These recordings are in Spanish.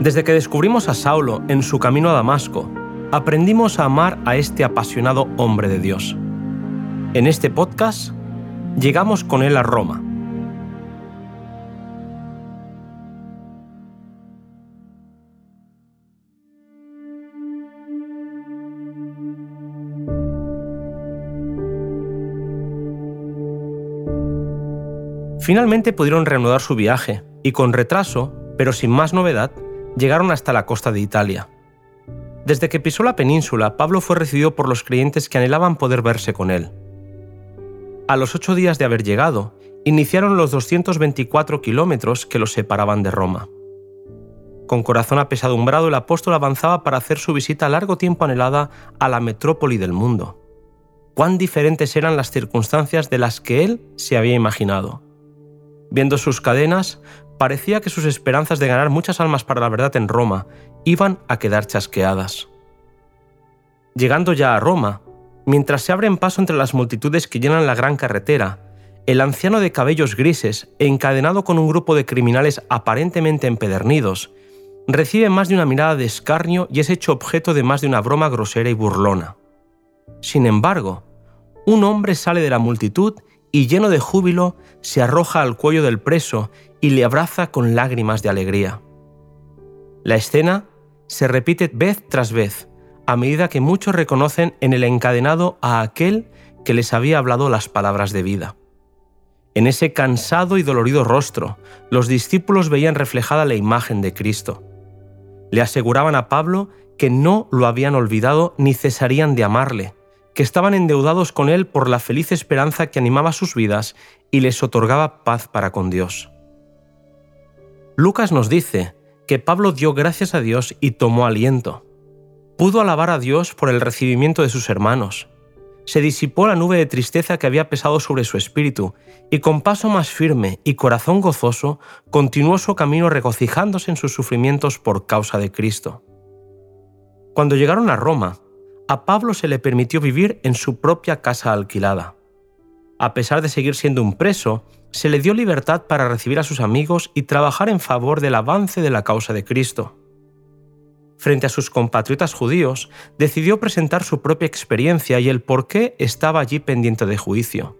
Desde que descubrimos a Saulo en su camino a Damasco, aprendimos a amar a este apasionado hombre de Dios. En este podcast llegamos con él a Roma. Finalmente pudieron reanudar su viaje y con retraso, pero sin más novedad, llegaron hasta la costa de Italia. Desde que pisó la península, Pablo fue recibido por los creyentes que anhelaban poder verse con él. A los ocho días de haber llegado, iniciaron los 224 kilómetros que los separaban de Roma. Con corazón apesadumbrado, el apóstol avanzaba para hacer su visita largo tiempo anhelada a la metrópoli del mundo. Cuán diferentes eran las circunstancias de las que él se había imaginado. Viendo sus cadenas, parecía que sus esperanzas de ganar muchas almas para la verdad en Roma iban a quedar chasqueadas. Llegando ya a Roma, mientras se abren paso entre las multitudes que llenan la gran carretera, el anciano de cabellos grises, encadenado con un grupo de criminales aparentemente empedernidos, recibe más de una mirada de escarnio y es hecho objeto de más de una broma grosera y burlona. Sin embargo, un hombre sale de la multitud y lleno de júbilo se arroja al cuello del preso y le abraza con lágrimas de alegría. La escena se repite vez tras vez, a medida que muchos reconocen en el encadenado a aquel que les había hablado las palabras de vida. En ese cansado y dolorido rostro, los discípulos veían reflejada la imagen de Cristo. Le aseguraban a Pablo que no lo habían olvidado ni cesarían de amarle, que estaban endeudados con él por la feliz esperanza que animaba sus vidas y les otorgaba paz para con Dios. Lucas nos dice que Pablo dio gracias a Dios y tomó aliento. Pudo alabar a Dios por el recibimiento de sus hermanos. Se disipó la nube de tristeza que había pesado sobre su espíritu, y con paso más firme y corazón gozoso continuó su camino regocijándose en sus sufrimientos por causa de Cristo. Cuando llegaron a Roma, a Pablo se le permitió vivir en su propia casa alquilada. A pesar de seguir siendo un preso, se le dio libertad para recibir a sus amigos y trabajar en favor del avance de la causa de Cristo. Frente a sus compatriotas judíos, decidió presentar su propia experiencia y el por qué estaba allí pendiente de juicio.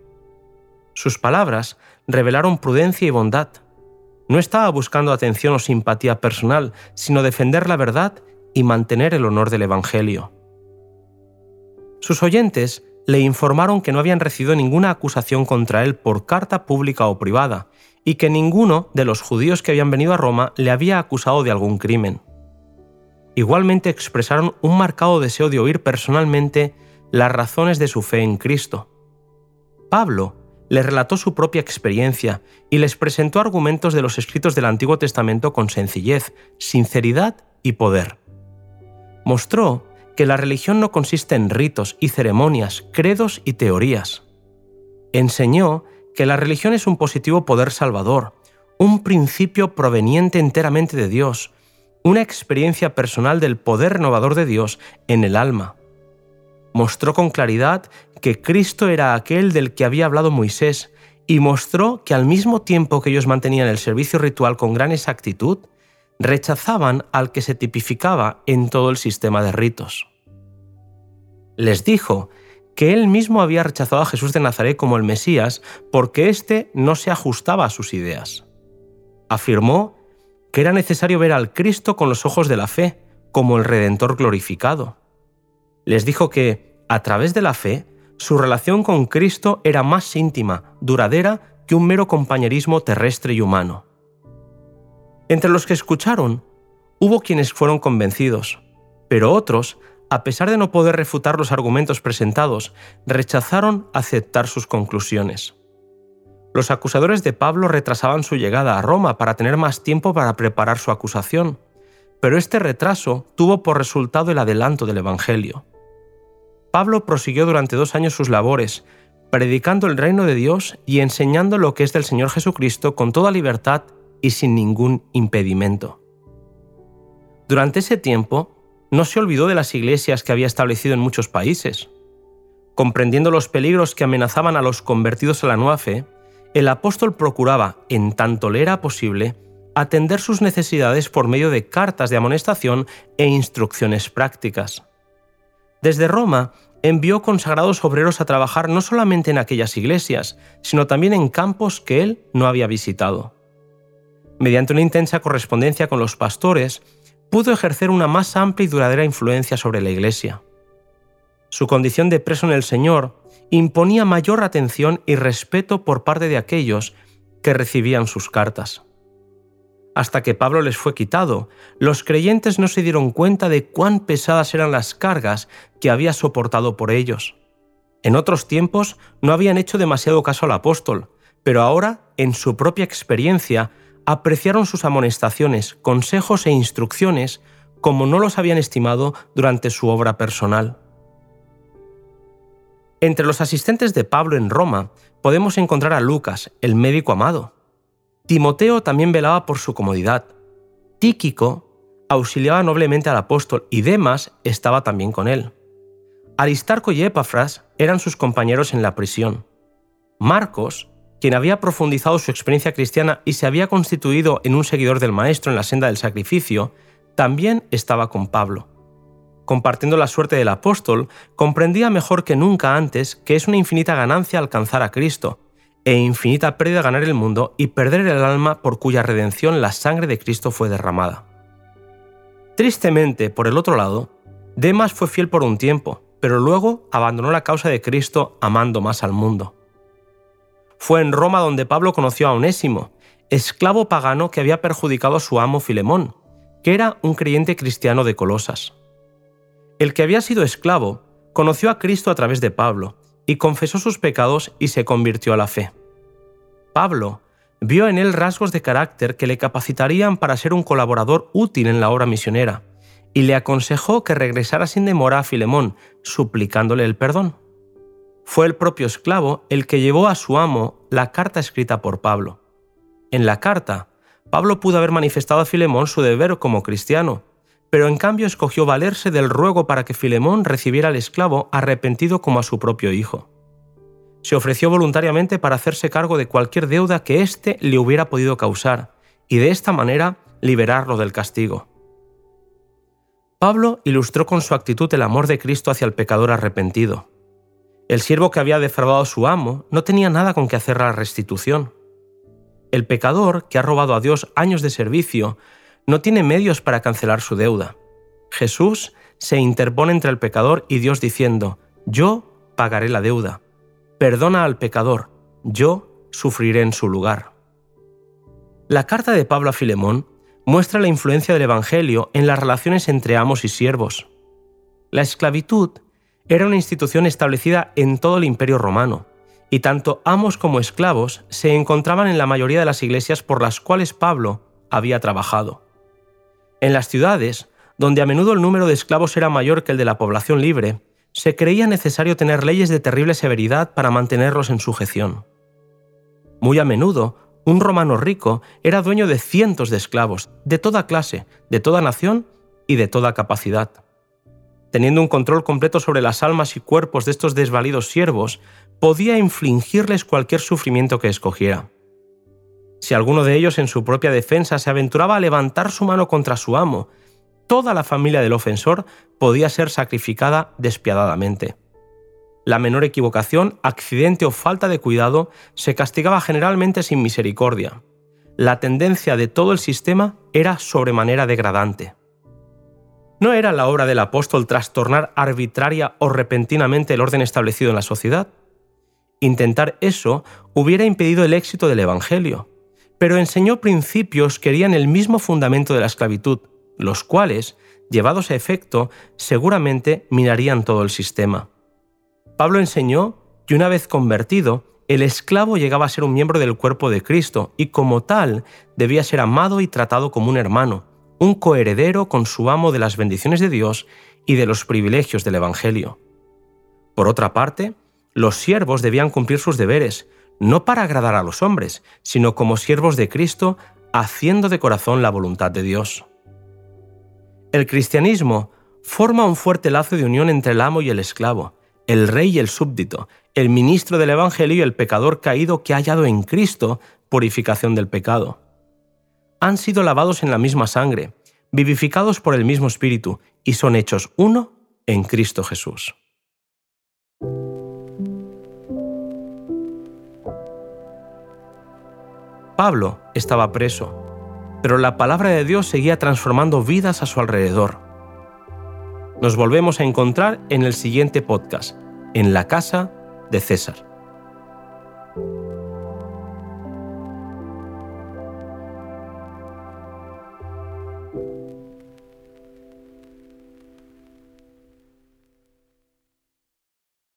Sus palabras revelaron prudencia y bondad. No estaba buscando atención o simpatía personal, sino defender la verdad y mantener el honor del Evangelio. Sus oyentes le informaron que no habían recibido ninguna acusación contra él por carta pública o privada, y que ninguno de los judíos que habían venido a Roma le había acusado de algún crimen. Igualmente expresaron un marcado deseo de oír personalmente las razones de su fe en Cristo. Pablo les relató su propia experiencia y les presentó argumentos de los escritos del Antiguo Testamento con sencillez, sinceridad y poder. Mostró que la religión no consiste en ritos y ceremonias, credos y teorías. Enseñó que la religión es un positivo poder salvador, un principio proveniente enteramente de Dios, una experiencia personal del poder renovador de Dios en el alma. Mostró con claridad que Cristo era aquel del que había hablado Moisés y mostró que al mismo tiempo que ellos mantenían el servicio ritual con gran exactitud, rechazaban al que se tipificaba en todo el sistema de ritos. Les dijo que él mismo había rechazado a Jesús de Nazaret como el Mesías porque éste no se ajustaba a sus ideas. Afirmó que era necesario ver al Cristo con los ojos de la fe, como el Redentor glorificado. Les dijo que, a través de la fe, su relación con Cristo era más íntima, duradera, que un mero compañerismo terrestre y humano. Entre los que escucharon, hubo quienes fueron convencidos, pero otros, a pesar de no poder refutar los argumentos presentados, rechazaron aceptar sus conclusiones. Los acusadores de Pablo retrasaban su llegada a Roma para tener más tiempo para preparar su acusación, pero este retraso tuvo por resultado el adelanto del Evangelio. Pablo prosiguió durante dos años sus labores, predicando el reino de Dios y enseñando lo que es del Señor Jesucristo con toda libertad y sin ningún impedimento. Durante ese tiempo, no se olvidó de las iglesias que había establecido en muchos países. Comprendiendo los peligros que amenazaban a los convertidos a la nueva fe, el apóstol procuraba, en tanto le era posible, atender sus necesidades por medio de cartas de amonestación e instrucciones prácticas. Desde Roma envió consagrados obreros a trabajar no solamente en aquellas iglesias, sino también en campos que él no había visitado. Mediante una intensa correspondencia con los pastores, pudo ejercer una más amplia y duradera influencia sobre la iglesia. Su condición de preso en el Señor imponía mayor atención y respeto por parte de aquellos que recibían sus cartas. Hasta que Pablo les fue quitado, los creyentes no se dieron cuenta de cuán pesadas eran las cargas que había soportado por ellos. En otros tiempos no habían hecho demasiado caso al apóstol, pero ahora, en su propia experiencia, apreciaron sus amonestaciones, consejos e instrucciones como no los habían estimado durante su obra personal. Entre los asistentes de Pablo en Roma podemos encontrar a Lucas, el médico amado. Timoteo también velaba por su comodidad. Tíquico auxiliaba noblemente al apóstol y Demas estaba también con él. Aristarco y Epafras eran sus compañeros en la prisión. Marcos, quien había profundizado su experiencia cristiana y se había constituido en un seguidor del Maestro en la senda del sacrificio, también estaba con Pablo compartiendo la suerte del apóstol, comprendía mejor que nunca antes que es una infinita ganancia alcanzar a Cristo, e infinita pérdida ganar el mundo y perder el alma por cuya redención la sangre de Cristo fue derramada. Tristemente, por el otro lado, Demas fue fiel por un tiempo, pero luego abandonó la causa de Cristo amando más al mundo. Fue en Roma donde Pablo conoció a Onésimo, esclavo pagano que había perjudicado a su amo Filemón, que era un creyente cristiano de Colosas. El que había sido esclavo conoció a Cristo a través de Pablo y confesó sus pecados y se convirtió a la fe. Pablo vio en él rasgos de carácter que le capacitarían para ser un colaborador útil en la obra misionera, y le aconsejó que regresara sin demora a Filemón, suplicándole el perdón. Fue el propio esclavo el que llevó a su amo la carta escrita por Pablo. En la carta, Pablo pudo haber manifestado a Filemón su deber como cristiano, pero en cambio escogió valerse del ruego para que Filemón recibiera al esclavo arrepentido como a su propio hijo. Se ofreció voluntariamente para hacerse cargo de cualquier deuda que éste le hubiera podido causar, y de esta manera liberarlo del castigo. Pablo ilustró con su actitud el amor de Cristo hacia el pecador arrepentido. El siervo que había defraudado a su amo no tenía nada con que hacer la restitución. El pecador, que ha robado a Dios años de servicio, no tiene medios para cancelar su deuda. Jesús se interpone entre el pecador y Dios diciendo, yo pagaré la deuda. Perdona al pecador, yo sufriré en su lugar. La carta de Pablo a Filemón muestra la influencia del Evangelio en las relaciones entre amos y siervos. La esclavitud era una institución establecida en todo el imperio romano, y tanto amos como esclavos se encontraban en la mayoría de las iglesias por las cuales Pablo había trabajado. En las ciudades, donde a menudo el número de esclavos era mayor que el de la población libre, se creía necesario tener leyes de terrible severidad para mantenerlos en sujeción. Muy a menudo, un romano rico era dueño de cientos de esclavos, de toda clase, de toda nación y de toda capacidad. Teniendo un control completo sobre las almas y cuerpos de estos desvalidos siervos, podía infligirles cualquier sufrimiento que escogiera. Si alguno de ellos en su propia defensa se aventuraba a levantar su mano contra su amo, toda la familia del ofensor podía ser sacrificada despiadadamente. La menor equivocación, accidente o falta de cuidado se castigaba generalmente sin misericordia. La tendencia de todo el sistema era sobremanera degradante. ¿No era la obra del apóstol trastornar arbitraria o repentinamente el orden establecido en la sociedad? Intentar eso hubiera impedido el éxito del Evangelio pero enseñó principios que harían el mismo fundamento de la esclavitud, los cuales, llevados a efecto, seguramente minarían todo el sistema. Pablo enseñó que una vez convertido, el esclavo llegaba a ser un miembro del cuerpo de Cristo y como tal debía ser amado y tratado como un hermano, un coheredero con su amo de las bendiciones de Dios y de los privilegios del Evangelio. Por otra parte, los siervos debían cumplir sus deberes, no para agradar a los hombres, sino como siervos de Cristo, haciendo de corazón la voluntad de Dios. El cristianismo forma un fuerte lazo de unión entre el amo y el esclavo, el rey y el súbdito, el ministro del Evangelio y el pecador caído que ha hallado en Cristo purificación del pecado. Han sido lavados en la misma sangre, vivificados por el mismo Espíritu y son hechos uno en Cristo Jesús. Pablo estaba preso, pero la palabra de Dios seguía transformando vidas a su alrededor. Nos volvemos a encontrar en el siguiente podcast, en la casa de César.